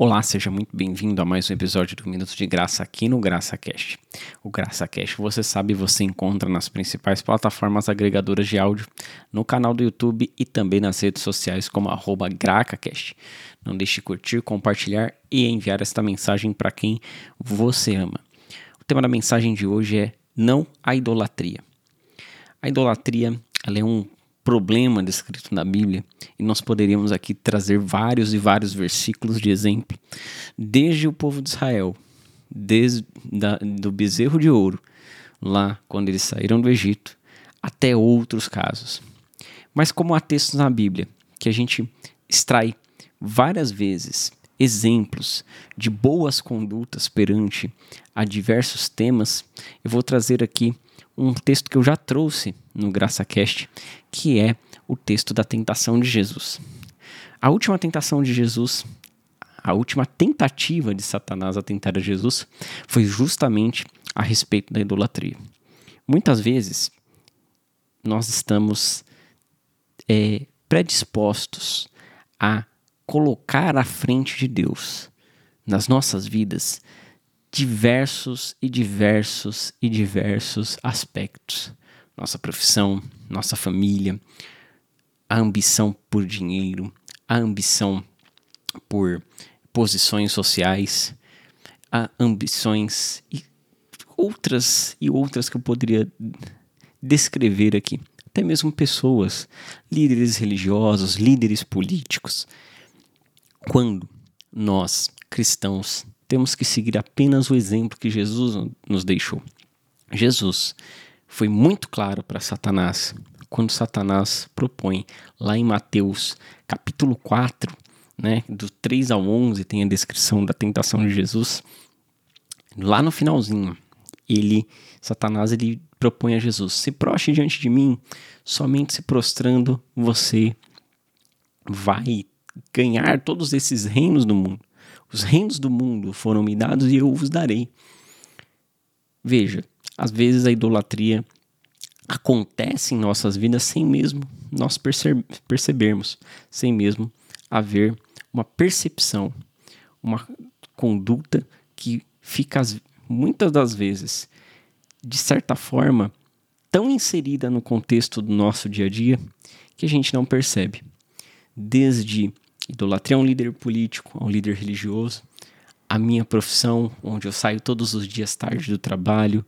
Olá, seja muito bem-vindo a mais um episódio do Minuto de Graça aqui no GraçaCast. O GraçaCast, você sabe, você encontra nas principais plataformas agregadoras de áudio, no canal do YouTube e também nas redes sociais como GracaCast. Não deixe de curtir, compartilhar e enviar esta mensagem para quem você ama. O tema da mensagem de hoje é não a idolatria. A idolatria ela é um problema descrito na Bíblia, e nós poderíamos aqui trazer vários e vários versículos de exemplo, desde o povo de Israel, desde da, do bezerro de ouro, lá quando eles saíram do Egito, até outros casos. Mas como há textos na Bíblia que a gente extrai várias vezes exemplos de boas condutas perante a diversos temas, eu vou trazer aqui um texto que eu já trouxe no GraçaCast, que é o texto da tentação de Jesus. A última tentação de Jesus, a última tentativa de Satanás a tentar a Jesus, foi justamente a respeito da idolatria. Muitas vezes, nós estamos é, predispostos a colocar à frente de Deus nas nossas vidas diversos e diversos e diversos aspectos. Nossa profissão, nossa família, a ambição por dinheiro, a ambição por posições sociais, a ambições e outras e outras que eu poderia descrever aqui. Até mesmo pessoas, líderes religiosos, líderes políticos. Quando nós, cristãos, temos que seguir apenas o exemplo que Jesus nos deixou. Jesus foi muito claro para Satanás quando Satanás propõe lá em Mateus capítulo 4, né, do 3 ao 11, tem a descrição da tentação de Jesus. Lá no finalzinho, ele Satanás ele propõe a Jesus: "Se proste diante de mim, somente se prostrando você vai ganhar todos esses reinos do mundo. Os reinos do mundo foram me dados e eu os darei. Veja, às vezes a idolatria acontece em nossas vidas sem mesmo nós percebermos, sem mesmo haver uma percepção, uma conduta que fica muitas das vezes, de certa forma, tão inserida no contexto do nosso dia a dia que a gente não percebe. Desde Idolatria a um líder político, a um líder religioso. Minha profissão, onde eu saio todos os dias tarde do trabalho,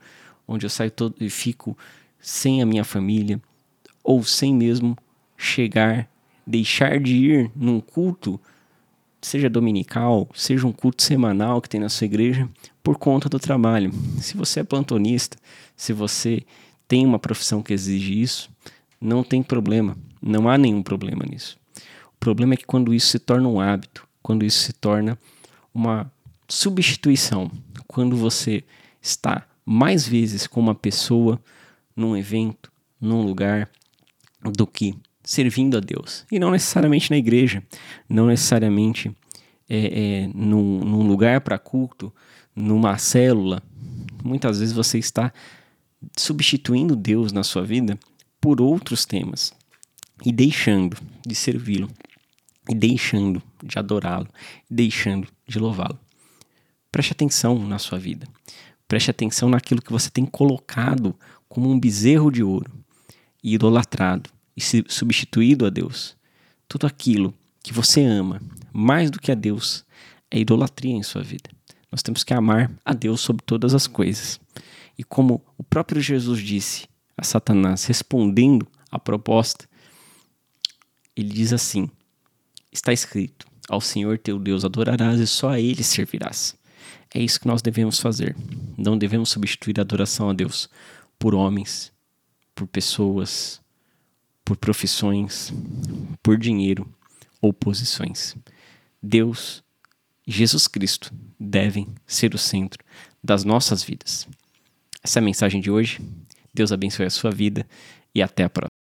onde eu saio todo e fico sem a minha família, ou sem mesmo chegar, deixar de ir num culto, seja dominical, seja um culto semanal que tem na sua igreja, por conta do trabalho. Se você é plantonista, se você tem uma profissão que exige isso, não tem problema, não há nenhum problema nisso. O problema é que quando isso se torna um hábito, quando isso se torna uma substituição, quando você está mais vezes com uma pessoa num evento, num lugar, do que servindo a Deus. E não necessariamente na igreja, não necessariamente é, é, num, num lugar para culto, numa célula. Muitas vezes você está substituindo Deus na sua vida por outros temas e deixando de servi-lo e deixando de adorá-lo, deixando de louvá-lo. Preste atenção na sua vida. Preste atenção naquilo que você tem colocado como um bezerro de ouro e idolatrado e substituído a Deus. Tudo aquilo que você ama mais do que a Deus é idolatria em sua vida. Nós temos que amar a Deus sobre todas as coisas. E como o próprio Jesus disse a Satanás, respondendo à proposta, ele diz assim: Está escrito: Ao Senhor teu Deus adorarás e só a Ele servirás. É isso que nós devemos fazer. Não devemos substituir a adoração a Deus por homens, por pessoas, por profissões, por dinheiro ou posições. Deus Jesus Cristo devem ser o centro das nossas vidas. Essa é a mensagem de hoje. Deus abençoe a sua vida e até a próxima.